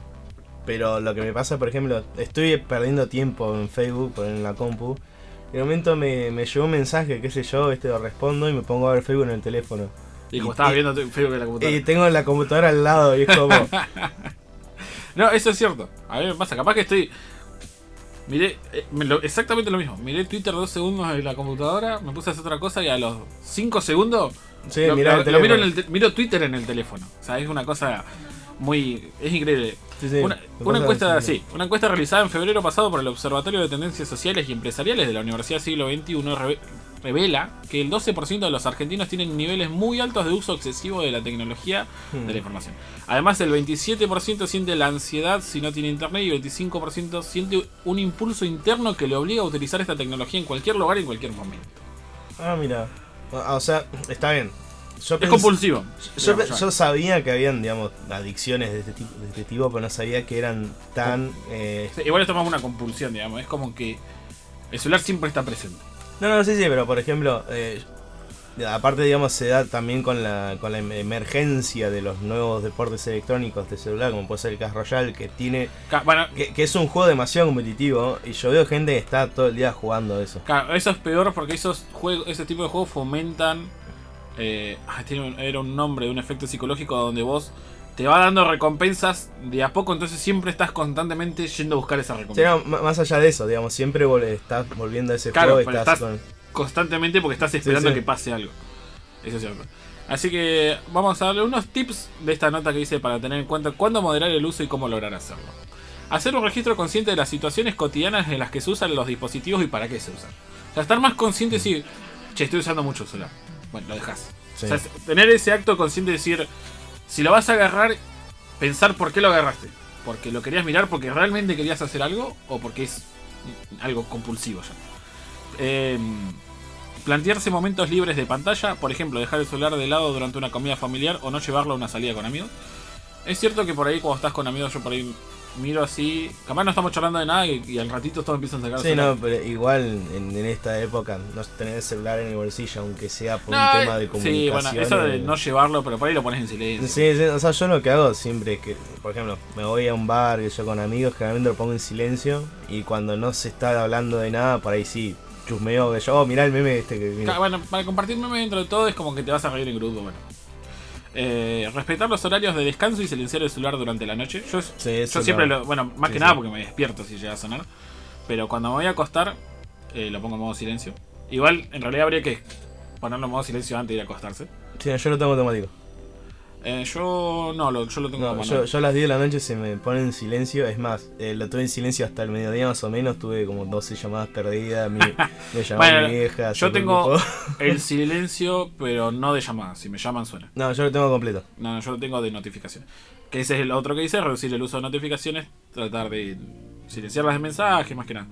Pero lo que me pasa, por ejemplo, estoy perdiendo tiempo en Facebook, en la compu. Y de momento me, me llegó un mensaje, qué sé yo, este lo respondo y me pongo a ver Facebook en el teléfono. Y como Y- estabas y- viendo Facebook en la computadora. Y tengo la computadora al lado y es como. No, eso es cierto. A mí me pasa, capaz que estoy. Miré eh, lo- exactamente lo mismo. Miré Twitter dos segundos en la computadora, me puse a hacer otra cosa y a los 5 segundos. Sí, lo, el lo miro, en el te- miro Twitter en el teléfono. O sea, es una cosa muy. Es increíble. Sí, sí, una, encuesta, sí, una encuesta realizada en febrero pasado por el Observatorio de Tendencias Sociales y Empresariales de la Universidad Siglo XXI reve- revela que el 12% de los argentinos tienen niveles muy altos de uso excesivo de la tecnología de Hmm. la información. Además, el 27% siente la ansiedad si no tiene internet y el 25% siente un impulso interno que le obliga a utilizar esta tecnología en cualquier lugar y en cualquier momento. Ah, mira. O, o sea, está bien. Yo Es compulsivo. Yo, digamos, sabía que habían, digamos, adicciones de este tipo, de este tipo pero no sabía que eran tan. eh, Igual esto es más una compulsión, digamos. Es como que el celular siempre está presente. No, no, sí, sí, pero por ejemplo, eh, aparte, digamos, se da también con la, con la em- emergencia de los nuevos deportes electrónicos de celular, como puede ser el Clash Royale, que tiene. Bueno, Que, que es un juego demasiado competitivo, y yo veo gente que está todo el día jugando eso. Claro, eso es peor porque esos juegos, ese tipo de juegos fomentan. Eh, ah, tiene un- era un nombre de un efecto psicológico donde vos te va dando recompensas de a poco, entonces siempre estás constantemente yendo a buscar esa Sí, recompensa. no, más allá de eso, digamos, siempre vol- estás volviendo a ese Claro, juego estás, estás- con. Constantemente porque estás esperando sí. que pase algo. Eso es cierto. Así que vamos a darle unos tips de esta nota que dice para tener en cuenta cuándo moderar el uso y cómo lograr hacerlo. Hacer un registro consciente de las situaciones cotidianas en las que se usan los dispositivos y para qué se usan. O sea, estar más consciente decir, che, estoy usando mucho el celular. Bueno, lo dejas. Sí. O sea, es- tener ese acto consciente de decir, si lo vas a agarrar, pensar por qué lo agarraste. Porque lo querías mirar porque realmente querías hacer algo o porque es algo compulsivo ya. Eh, Plantearse momentos libres de pantalla, por ejemplo, dejar el celular de lado durante una comida familiar o no llevarlo a una salida con amigos. Es cierto que por ahí cuando estás con amigos yo por ahí miro así, capaz no estamos charlando de nada y, y al ratito todos empiezan a sacar Sí, celular. no, pero igual en, en esta época no tener el celular en el bolsillo, aunque sea por No, un tema de sí, comunicación. bueno, eso de eh, no llevarlo, pero por ahí lo pones en silencio. Sí, sí, o sea, yo lo que hago siempre es que, por ejemplo, me voy a un bar que yo con amigos, generalmente lo pongo en silencio y cuando no se está hablando de nada, por ahí sí, chusmeo que yo, oh, mirá el meme este que Bueno, para compartir meme dentro de todo es como que te vas a reír en grupo, bueno. Eh, respetar los horarios de descanso y silenciar el celular durante la noche. Yo, Sí, yo eso siempre lo. Bueno, más Sí, que nada porque me despierto si llega a sonar. Pero cuando me voy a acostar, eh, lo pongo en modo silencio. Igual, en realidad habría que ponerlo en modo silencio antes de ir a acostarse. Sí, yo lo tengo automático. Eh, yo no, lo, yo lo tengo No, yo, a las 10 de la noche se me pone en silencio. Es más, eh, lo tuve en silencio hasta el mediodía más o menos. Tuve como 12 llamadas perdidas. Mi, me llamó Bueno, mi vieja. yo tengo el silencio, pero no de llamadas. Si me llaman, suena. No, yo lo tengo completo. No, no, yo lo tengo de notificaciones. Que ese es el otro que dice, reducir el uso de notificaciones, tratar de silenciar las de mensajes, más que nada.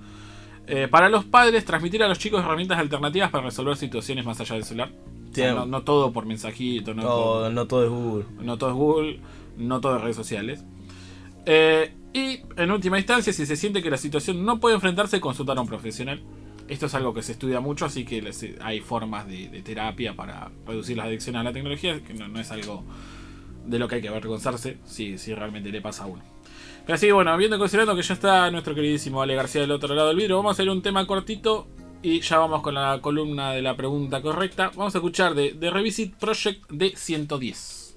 Eh, para los padres, transmitir a los chicos herramientas alternativas para resolver situaciones más allá del celular. O sea, Sí. no, no todo por mensajito, no, por- no todo es Google. no todo es Google, no todo es redes sociales. Eh, y en última instancia, si se siente que la situación no puede enfrentarse, consultar a un profesional. Esto es algo que se estudia mucho, así que les- hay formas de, de terapia para reducir las adicciones a la tecnología, que no, no es algo de lo que hay que avergonzarse si, si realmente le pasa a uno. Pero así, bueno, viendo considerando que ya está nuestro queridísimo Ale García del otro lado del vidrio, vamos a hacer un tema cortito y ya vamos con la columna de la pregunta correcta. Vamos a escuchar de, de Revisit Project de 110.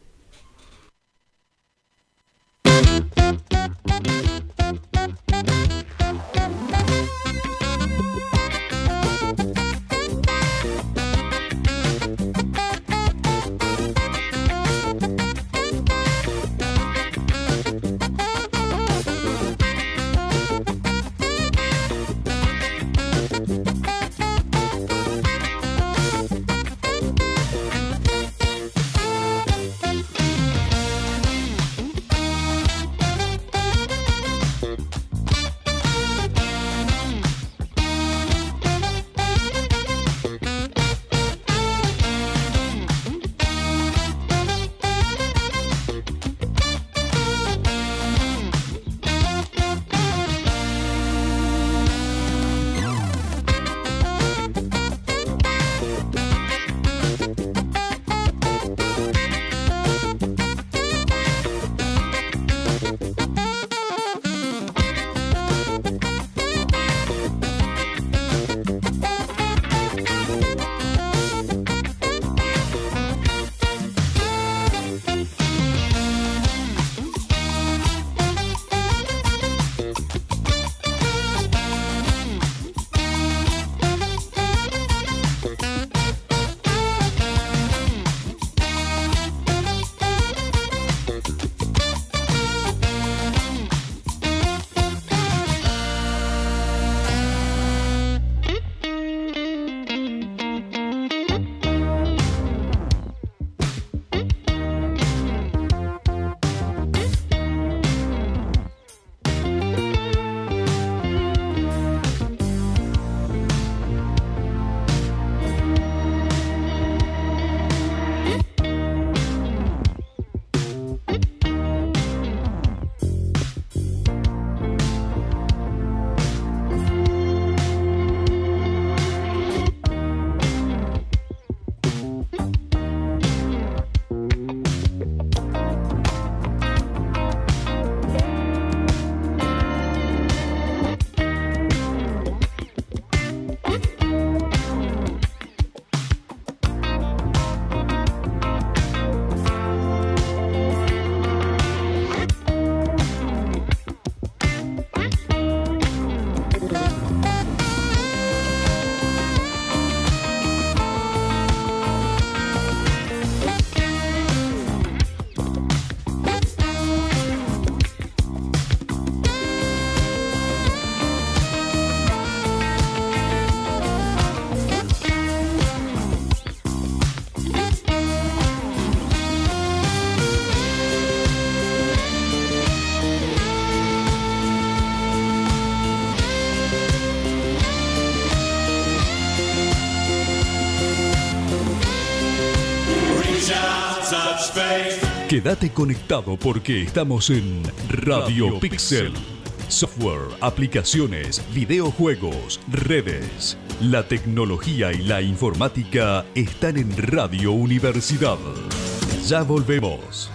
Quédate conectado porque estamos en Radio Pixel. Software, aplicaciones, videojuegos, redes. La tecnología y la informática están en Radio Universidad. Ya volvemos.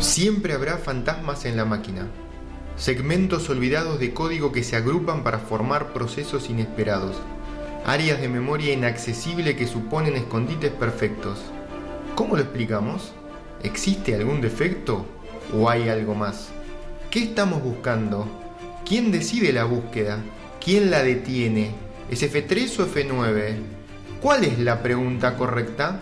Siempre habrá fantasmas en la máquina, segmentos olvidados de código que se agrupan para formar procesos inesperados, áreas de memoria inaccesible que suponen escondites perfectos. ¿Cómo lo explicamos? ¿Existe algún defecto o hay algo más? ¿Qué estamos buscando? ¿Quién decide la búsqueda? ¿Quién la detiene? ¿Es F3 o F9? ¿Cuál es la pregunta correcta?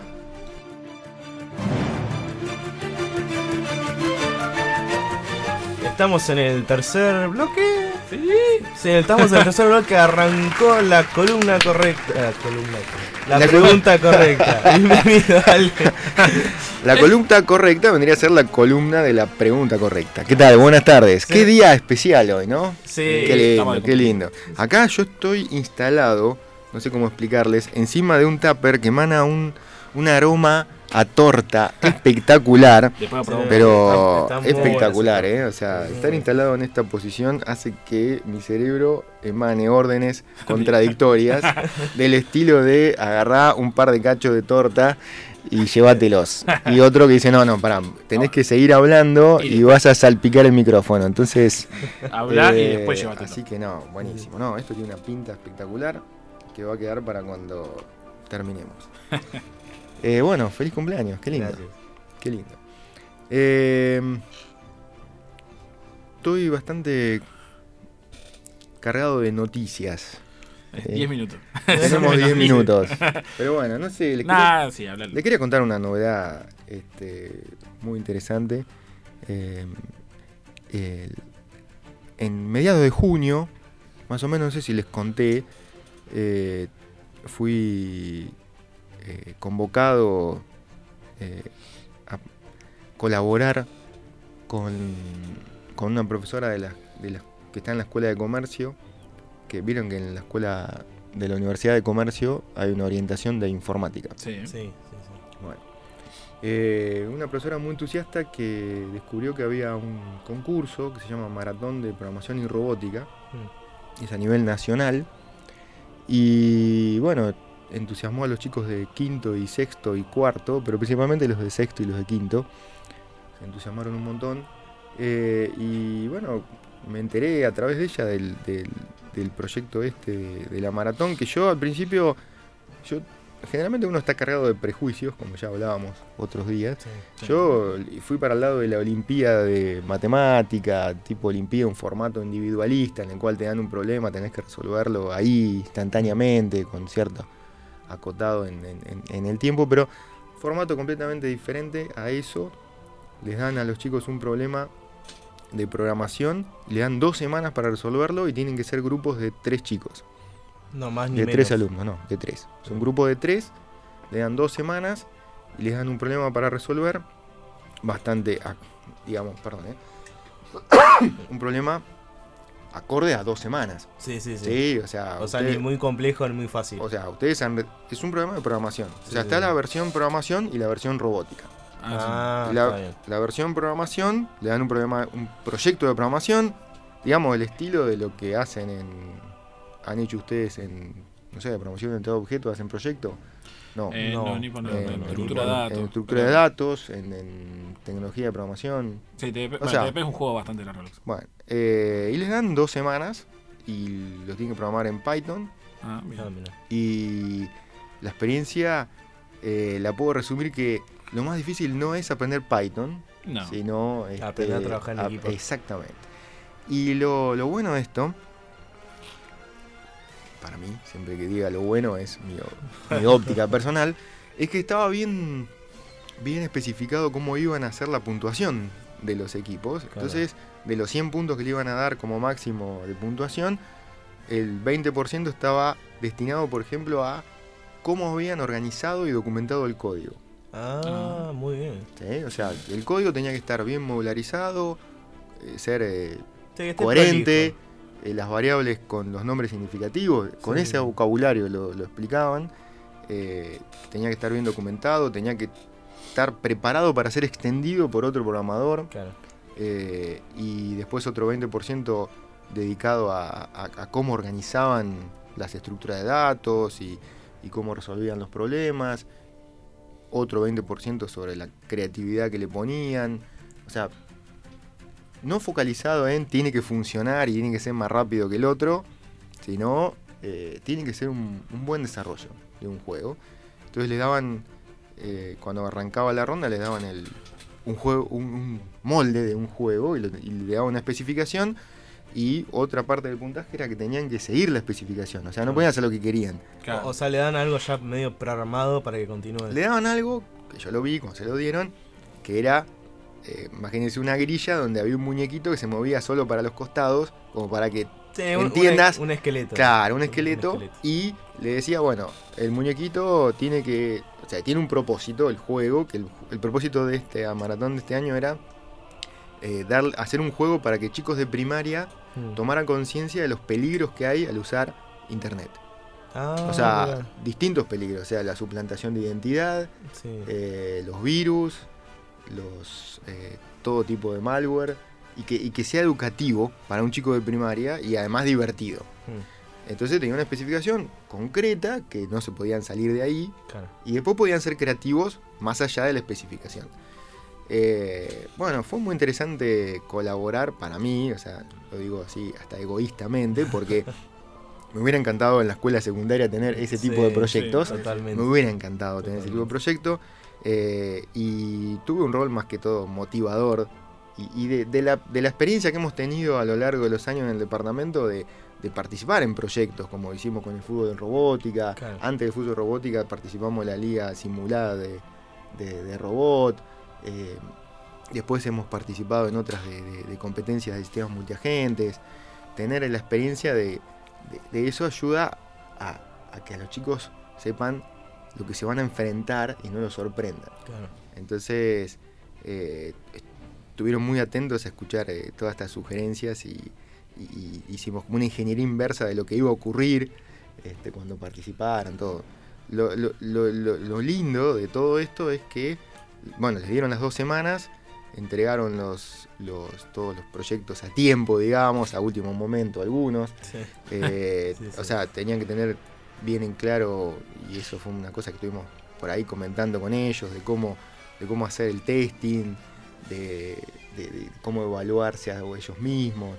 Estamos en el tercer bloque. Sí. estamos en el tercer bloque. Arrancó la columna correcta. La columna. La, La pregunta correcta. Bienvenido, Ale. La columna correcta vendría a ser la columna de la pregunta correcta. ¿Qué tal? Buenas tardes. Qué día especial hoy, ¿no? Sí, Qué lindo, qué lindo. Acá yo estoy instalado, no sé cómo explicarles, encima de un tupper que emana un, un aroma a torta espectacular. Pero Está- está muy espectacular, ¿eh? O sea, estar instalado en esta posición hace que mi cerebro emane órdenes contradictorias del estilo de agarrar un par de cachos de torta y llévatelos. Y otro que dice, no, no, pará, tenés que seguir hablando y vas a salpicar el micrófono. Entonces... Habla y eh, después llévatelo. Así que no, buenísimo. No, esto tiene una pinta espectacular que va a quedar para cuando terminemos. Eh, bueno, feliz cumpleaños, qué lindo. Gracias. Qué lindo. Eh, estoy bastante cargado de noticias. Eh, 10 minutos. Tenemos 10 minutos. Pero bueno, no sé, le quería, Nah, sí, hablar. le quería contar una novedad este, muy interesante. Eh, el- en mediados de junio, más o menos, no sé si les conté, eh, fui eh, convocado eh, a colaborar con, con una profesora de las de las que está en la escuela de comercio, que vieron que en la escuela de la Universidad de Comercio hay una orientación de informática. Sí. Sí, sí, sí. Bueno. Eh, una profesora muy entusiasta que descubrió que había un concurso que se llama Maratón de Programación y Robótica. Es a nivel nacional. Y bueno, entusiasmó a los chicos de quinto y sexto y cuarto, pero principalmente los de sexto y los de quinto. Se entusiasmaron un montón. Eh, y bueno, me enteré a través de ella del, del- del proyecto este de, de la maratón, que yo al principio, yo generalmente uno está cargado de prejuicios, como ya hablábamos otros días. Sí. Yo fui para el lado de la Olimpiada de Matemática, tipo Olimpiada, un formato individualista en el cual te dan un problema, tenés que resolverlo ahí instantáneamente, con cierto acotado en, en- en- en el tiempo, pero formato completamente diferente a eso. Les dan a los chicos un problema de programación, le dan dos semanas para resolverlo y tienen que ser grupos de tres chicos. No más ni De menos. tres alumnos, no, de tres. Es un grupo de tres, le dan dos semanas y les dan un problema para resolver. Bastante, digamos, perdón, ¿eh? un problema acorde a dos semanas. Sí, sí, sí. Sí, o sea, O sea, ni muy complejo ni muy fácil. o sea, ustedes han es un programa de programación. O sea, sí, está sí. la versión programación y la versión robótica. Ah, Ah, la, está bien. la versión programación le dan un programa, un proyecto de programación, digamos el estilo de lo que hacen en han hecho ustedes en no sé, de programación de todo objeto, hacen proyecto. No. Eh, no, no, ni con en, en estructura de datos. en estructura de datos, en, en tecnología de programación. Sí, TDP, O bueno, sea- TDP es un juego bastante largo. Alex. Bueno, eh, y les dan dos semanas y los tienen que programar en Python. Ah, bien. Ah, mirá. Y la experiencia eh, la puedo resumir que lo más difícil no es aprender Python, No. sino este, Aprender a trabajar en ap- equipo. Exactamente. Y lo, lo bueno de esto, para mí, siempre que diga lo bueno es mi, óptica personal, es que estaba bien, bien especificado cómo iban a hacer la puntuación de los equipos. Claro. Entonces, de los 100 puntos que le iban a dar como máximo de puntuación, el 20% estaba destinado, por ejemplo, a cómo habían organizado y documentado el código. Ah, muy bien. ¿sí? O sea, el código tenía que estar bien modularizado, eh, ser eh, Sí, coherente, prolijo. Eh, las variables con los nombres significativos, con Sí. ese vocabulario lo, lo explicaban. eh, tenía que estar bien documentado, tenía que estar preparado para ser extendido por otro programador. Claro. eh, y después otro 20% dedicado a, a- a cómo organizaban las estructuras de datos y, y cómo resolvían los problemas. Otro 20% sobre la creatividad que le ponían. O sea, no focalizado en tiene que funcionar y tiene que ser más rápido que el otro, sino eh, tiene que ser un, un buen desarrollo de un juego. Entonces le daban, eh, cuando arrancaba la ronda, le daban el, un, juego, un, un molde de un juego y, lo- y le daban una especificación. Y otra parte del puntaje era que tenían que seguir la especificación, o sea, no podían hacer lo que querían. O, o sea, le dan algo ya medio programado para que continúe. Le daban algo, que yo lo vi cuando se lo dieron, que era, eh, imagínense una grilla donde había un muñequito que se movía solo para los costados, como para que Sí, un- un- entiendas. un esqueleto. Claro, un Un esqueleto. Y le decía, bueno, el muñequito tiene que. O sea, tiene un propósito, el juego, que el, el propósito de este maratón de este año era eh, dar, hacer un juego para que chicos de primaria Mm. tomaran conciencia de los peligros que hay al usar internet. Ah, o sea, mira. distintos peligros, o sea, la suplantación de identidad, Sí. eh, los virus, los eh, todo tipo de malware, y que, y que sea educativo para un chico de primaria y además divertido. Mm, Entonces tenía una especificación concreta que no se podían salir de ahí claro. y después podían ser creativos más allá de la especificación. Eh, bueno, fue muy interesante colaborar para mí, o sea, lo digo así hasta egoístamente, porque me hubiera encantado en la escuela secundaria tener ese tipo Sí, de sí, proyectos. totalmente. me hubiera encantado tener ese tipo de proyecto. Eh, y tuve un rol más que todo motivador. Y, y de, de la, de la experiencia que hemos tenido a lo largo de los años en el departamento de, de participar en proyectos, como hicimos con el fútbol en robótica. Claro. Antes del fútbol en robótica participamos en la liga simulada de, de- de robot. eh, después hemos participado en otras de, de- de competencias de sistemas multiagentes. Tener la experiencia de, de- de eso ayuda a, a que a los chicos sepan lo que se van a enfrentar y no los sorprendan. Claro. Entonces, eh, estuvieron muy atentos a escuchar eh, todas estas sugerencias y, y- y hicimos como una ingeniería inversa de lo que iba a ocurrir este, cuando participaran, todo. Lo, lo- lo- lo- lo lindo de todo esto es que, bueno, les dieron las dos semanas, entregaron los, los, todos los proyectos a tiempo, digamos, a último momento algunos. Sí. Eh, Sí, sí. O sea, tenían que tener bien en claro, y eso fue una cosa que estuvimos por ahí comentando con ellos, de cómo, de cómo hacer el testing, de, de- de cómo evaluarse a ellos mismos.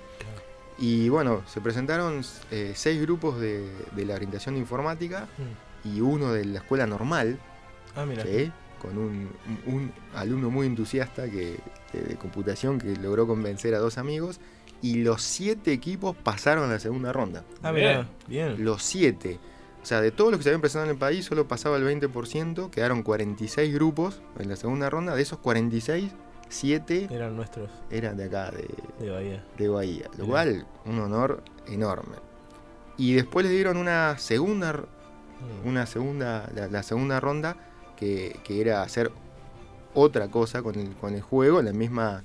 Y bueno, se presentaron eh, seis grupos de, de la orientación de informática Mm. y uno de la escuela normal, Ah, mira. ¿sí? con un, un- un alumno muy entusiasta que, de, de computación que logró convencer a dos amigos. Y los siete equipos pasaron a la segunda ronda. Ah, mira. Bien. Los siete. O sea, de todos los que se habían presentado en el país, solo pasaba el 20%. Quedaron 46 grupos en la segunda ronda. De esos 46, 7 Eran nuestros eran de acá, de, de Bahía. de Bahía. Lo cual, un honor enorme. Y después les dieron una segunda, Mm. una segunda, la, la segunda ronda, que, que era hacer otra cosa con el, con el juego, en la misma.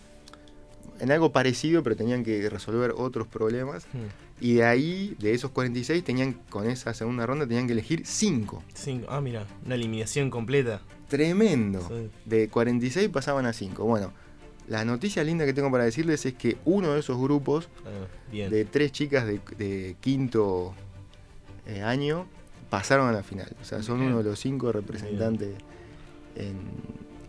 En algo parecido, pero tenían que resolver otros problemas. Mm. Y de ahí, de esos 46, tenían, con esa segunda ronda, tenían que elegir 5. Cinco. Ah, mira. Una eliminación completa. Tremendo. Sí. De 46 pasaban a 5. Bueno, la noticia linda que tengo para decirles es que uno de esos grupos, Ah, de tres chicas de, de quinto eh, año, pasaron a la final. O sea, son Bien. uno de los cinco representantes en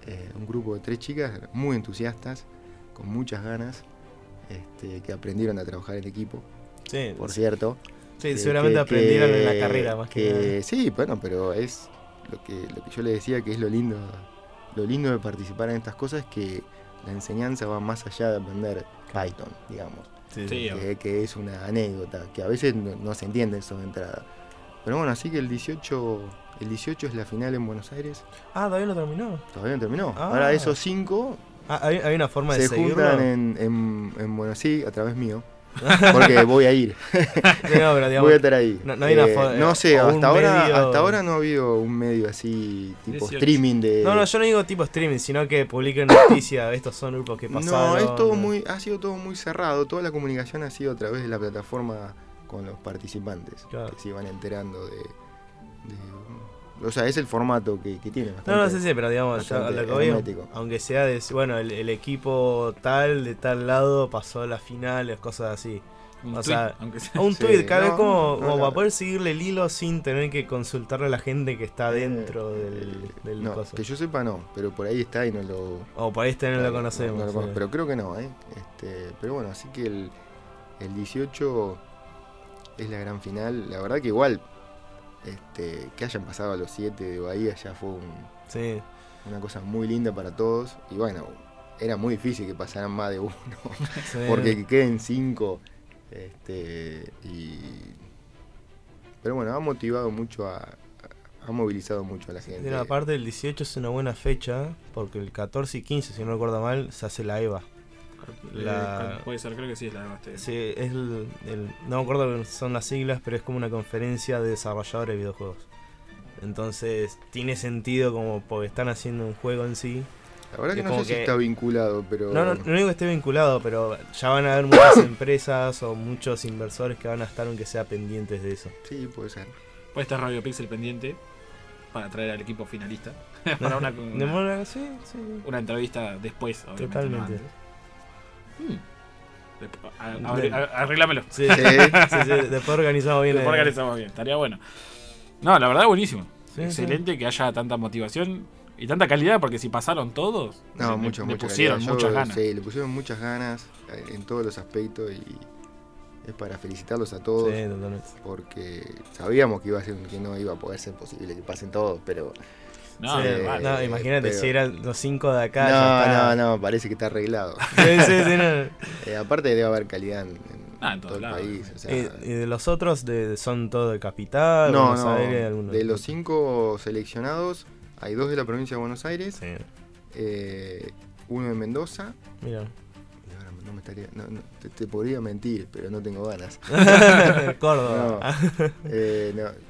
eh, un grupo de tres chicas muy entusiastas, con muchas ganas, este, que aprendieron a trabajar en equipo, Sí, por cierto. Sí, que- seguramente que- aprendieron en la carrera más que, nada. Sí, bueno, pero es lo que, lo que yo le decía que es lo lindo, lo lindo de participar en estas cosas es que la enseñanza va más allá de aprender Python, digamos. Sí, Sí, que, que es una anécdota, que a veces no, no se entiende eso de entrada. Pero bueno, así que el 18, el 18 es la final en Buenos Aires. Ah, todavía no terminó. Todavía no terminó. Ah. Ahora esos cinco Ah, ¿hay, hay una forma de se juntan en, en, en Buenos Aires a través mío. Porque voy a ir. Sí, no, pero digamos, voy a estar ahí. no- no hay una Eh, no sé, hasta ahora, medio- hasta ahora no ha habido un medio así, tipo 18. streaming de. No, no, yo no digo tipo streaming, sino que publiquen noticias. Estos son grupos que pasaron. No, es todo muy, ha sido todo muy cerrado. Toda la comunicación ha sido a través de la plataforma con los participantes. Que se iban enterando de, de- O sea, es el formato que, que tiene. No, bastante- no sé, sí, pero digamos, ya a bastante lo que voy, hermético. aunque sea de, bueno, el, el equipo tal, de tal lado, pasó a las finales, cosas así. Un o tuit, sea, sea. un Sí, tweet, cada vez no, como, no, como no. para poder seguirle el hilo sin tener que consultarle a la gente que está dentro del, del No, coso. que yo sepa no, pero por ahí está y no lo... O por ahí está y no lo conocemos, no lo sí. Pero creo que no, ¿eh? Este, pero bueno, así que el, el 18 es la gran final. La verdad que igual, este, que hayan pasado a los 7 de Bahía ya fue un- Sí. una cosa muy linda para todos. Y bueno, era muy difícil que pasaran más de uno, Sí. porque que queden 5. Este, y... Pero bueno, ha motivado mucho a... Ha movilizado mucho a la gente. No, aparte el 18 es una buena fecha, porque el 14 y 15, si no recuerdo mal, se hace la EVA. Eh, puede ser, creo que sí es la EVA este. Sí, es el, el- no me acuerdo que son las siglas, pero es como una conferencia de desarrolladores de videojuegos. Entonces tiene sentido como porque están haciendo un juego en sí. La verdad que Es no como sé si está vinculado, pero... No, no, no digo que esté vinculado, pero ya van a haber muchas empresas o muchos inversores que van a estar aunque sea pendientes de eso. Sí, puede ser. Puede estar Radio Pixel pendiente para traer al equipo finalista. para una, una, Demora- sí, sí. una entrevista después, obviamente. no Totalmente. antes. Hmm. Desp- a- abri- a- Arreglámelo. Sí, sí, sí, después organizamos bien Después organizamos bien, estaría bueno. No, la verdad, buenísimo. Sí, Excelente que haya tanta motivación y tanta calidad, porque si pasaron todos, No, le- mucho, le mucha pusieron calidad. Yo- muchas ganas. Sí, le pusieron muchas ganas eh, en todos los aspectos y es para felicitarlos a todos. Sí, totalmente. Porque sabíamos que iba a ser que no iba a poder ser posible que pasen todos, pero. No, Sí, no, imagínate pero- si eran los cinco de acá. No, está. no, no, parece que está arreglado. Sí, sí, sí, no. Eh, aparte debe haber calidad en, en Ah, en todo el país. o sea, ¿Y, y de los otros de, son todo de capital? no, Buenos no. Aires, De los cinco seleccionados, hay dos de la provincia de Buenos Aires, Sí, eh, uno de Mendoza. mira. no me estaría, no, no, te, te podría mentir, pero no tengo ganas. Córdoba. No, eh, no,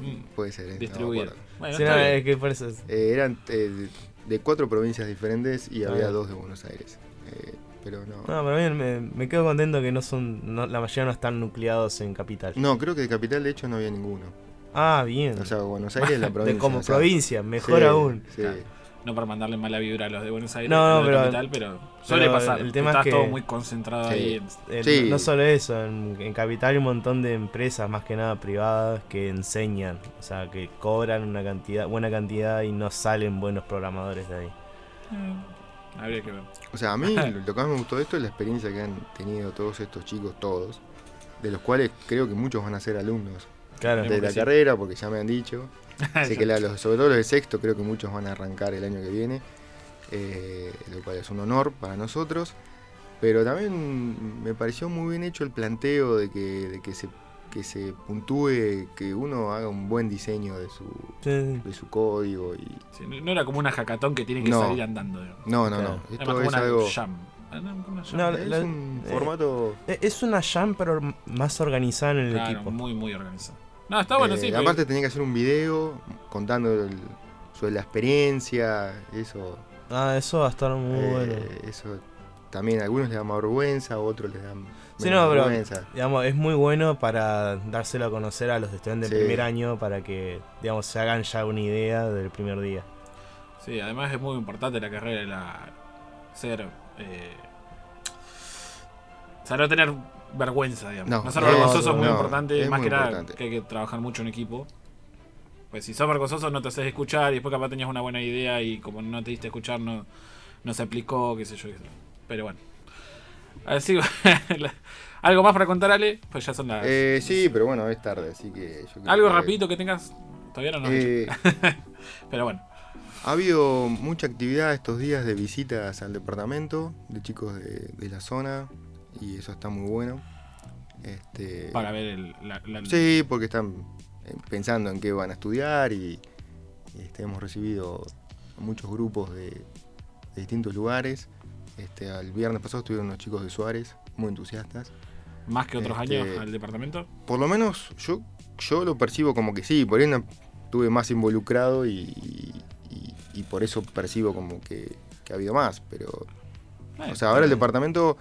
Mm, puede ser. eh, no distribuido. Bueno, Sí, está no, bien. es que por eso es- Eh, eran eh, de, cuatro provincias diferentes y había dos de Buenos Aires. Eh, pero no. No, pero bien, me, me quedo contento que no son, no- la mayoría no están nucleados en capital. No, creo que de capital de hecho no había ninguno. Ah, bien. O sea, Buenos Aires es la De provincia. como o sea, provincia, mejor sí, aún. Sí. No para mandarle mala vibra a los de Buenos Aires, No, pero- capital, pero suele pero pasar. el tema es estás que- todo muy concentrado Sí. ahí. en- Sí. No solo eso, en, en Capital hay un montón de empresas, más que nada privadas, que enseñan, o sea, que cobran una cantidad, buena cantidad y no salen buenos programadores de ahí. Habría que ver. O sea, a mí lo que más me gustó de esto es la experiencia que han tenido todos estos chicos, todos, de los cuales creo que muchos van a ser alumnos Claro, de la sí. carrera, porque ya me han dicho. Así que la- los- sobre todo los de sexto, creo que muchos van a arrancar el año que viene, eh, lo cual es un honor para nosotros. Pero también me pareció muy bien hecho el planteo de que, de que se que se puntúe, que uno haga un buen diseño de su, Sí, sí. de su código y Sí, no- era como una hackathon que tiene que No. salir andando. digamos. no, no, Claro. no. Era Esto más como es una algo jam. Ah, una jam. No, es la- un eh, formato E- Es una jam, pero más organizada en el Claro, equipo. muy, muy organizado. No, está bueno, Eh, sí. pero- aparte tenía que hacer un video contando el- sobre la experiencia, eso. Ah, eso va a estar muy eh, bueno. Eso también a algunos les da más vergüenza, a otros les dan Sí, menos no, pero vergüenza. digamos, es muy bueno para dárselo a conocer a los estudiantes Sí. del primer año para que, digamos, se hagan ya una idea del primer día. Sí, además es muy importante la carrera, la ser. Eh, o sea, no tener vergüenza, digamos. No, No, ser vergonzoso es muy importante, es más muy que nada que hay que trabajar mucho en equipo. Pues si sos vergonzoso no te haces escuchar y después capaz tenías una buena idea y como no te diste a escuchar no, no se aplicó, qué sé yo. qué sé yo. Pero bueno. Así, algo más para contar, Ale, pues ya son las... Eh, sí, pero bueno, es tarde, así que yo algo que- rapidito que tengas. Todavía no has Eh. Pero bueno. Ha habido mucha actividad estos días de visitas al departamento de chicos de, de la zona y eso está muy bueno. Este, Para ver el, la, la- Sí, porque están eh, pensando en qué van a estudiar y, y, este, hemos recibido muchos grupos de, de distintos lugares. Este, el viernes pasado estuvieron unos chicos de Suárez muy entusiastas. ¿Más que otros Este, años al departamento? Por lo menos yo, yo lo percibo como que sí, por ahí estuve más involucrado y, y- y por eso percibo como que, que ha habido más, pero... Eh, O sea, ahora el departamento,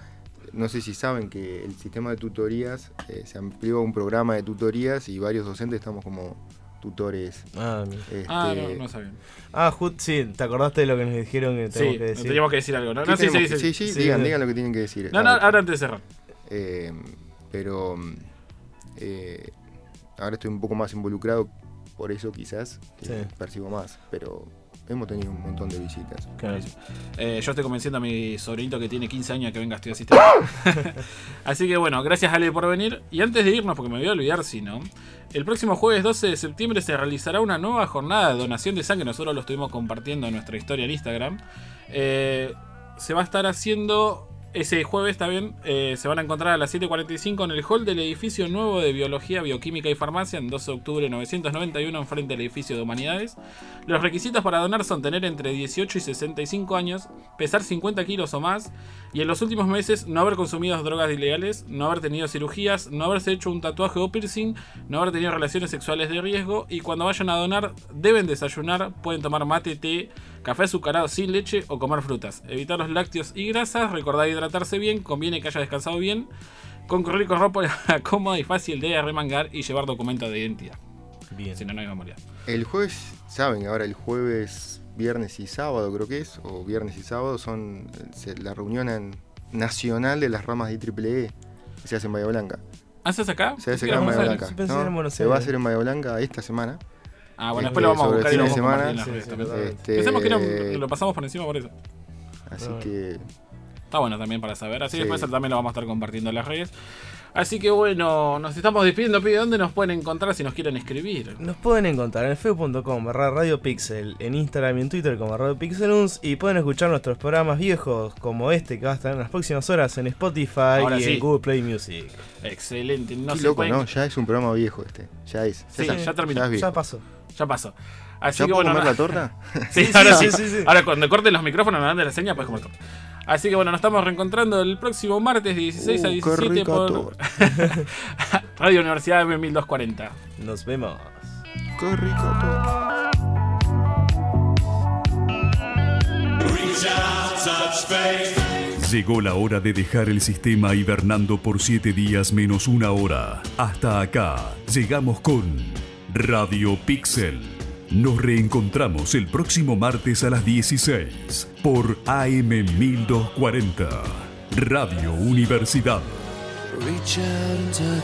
no sé si saben que el sistema de tutorías eh, se amplió a un programa de tutorías y varios docentes estamos como tutores. Ah, este, Ah, no, no sabía. Ah, Jut, sí, ¿te acordaste de lo que nos dijeron que Sí, tenemos que decir? teníamos que decir algo, ¿no? ¿qué No, sí, sí, que- sí. sí, sí, Sí, digan, sí. digan lo que tienen que decir. No, no, ahora antes de cerrar. Eh, pero eh, ahora estoy un poco más involucrado, por eso quizás Sí. percibo más, pero hemos tenido un montón de visitas. Claro. Eh, yo estoy convenciendo a mi sobrinito que tiene 15 años que venga a estudiar sistema. Así que bueno, gracias Ale por venir. Y antes de irnos, porque me voy a olvidar si no, el próximo jueves 12 de septiembre se realizará una nueva jornada de donación de sangre. Nosotros lo estuvimos compartiendo en nuestra historia en Instagram. Eh, se va a estar haciendo ese jueves también. eh, se van a encontrar a las 7.45 en el hall del edificio nuevo de Biología, Bioquímica y Farmacia en 12 de octubre de 991 enfrente del edificio de Humanidades. Los requisitos para donar son tener entre 18 y 65 años, pesar 50 kilos o más, y en los últimos meses no haber consumido drogas ilegales, no haber tenido cirugías, no haberse hecho un tatuaje o piercing, no haber tenido relaciones sexuales de riesgo, y cuando vayan a donar deben desayunar, pueden tomar mate, té, café azucarado sin leche o comer frutas. Evitar los lácteos y grasas, recordar hidratarse bien, conviene que haya descansado bien, concurrir con ropa cómoda y fácil de arremangar y llevar documento de identidad. Bien. Si no, no hay memoria. El jueves, saben, ahora el jueves, viernes y sábado creo que es, o viernes y sábado son la reunión en- nacional de las ramas de IEEE que se hace en Bahía Blanca. ¿Haces acá? Se hace acá en Bahía. Blanca. Se va a hacer en Bahía Blanca esta semana. Ah, bueno, Este, después lo vamos a sobre el buscar y lo a semana, compartir en las sí, redes sí, también. verdad. Este, Pensamos que no, lo pasamos por encima por eso. Así Ah. que Está bueno también para saber. Así Sí. después también lo vamos a estar compartiendo en las redes. Así que bueno, nos estamos despidiendo. Pide dónde nos pueden encontrar si nos quieren escribir. Nos pueden encontrar en feu.com barra Radio Pixel, en Instagram y en Twitter como Radio Pixeluns y pueden escuchar nuestros programas viejos como este que va a estar en las próximas horas en Spotify Ahora y sí. en Google Play Music. Excelente. No qué se loco, pueden- ¿no? Ya es un programa viejo este. Ya es. Sí, está- ya terminó. Ya pasó. Ya pasó. Así ¿Ya que puedo bueno. comer no- la torta? Sí, Sí, ahora sí, sí, sí, sí. Ahora cuando corten los micrófonos, nos dan de la seña, puedes comer torta. Así que bueno, nos estamos reencontrando el próximo martes de 16 a Uh, qué 17 rica por. Radio Universidad M1240. Nos vemos. Qué rico. Llegó la hora de dejar el sistema hibernando por 7 días menos una hora. Hasta acá llegamos con Radio Pixel. Nos reencontramos el próximo martes a las 16 por AM1240, Radio Universidad. Reach out and.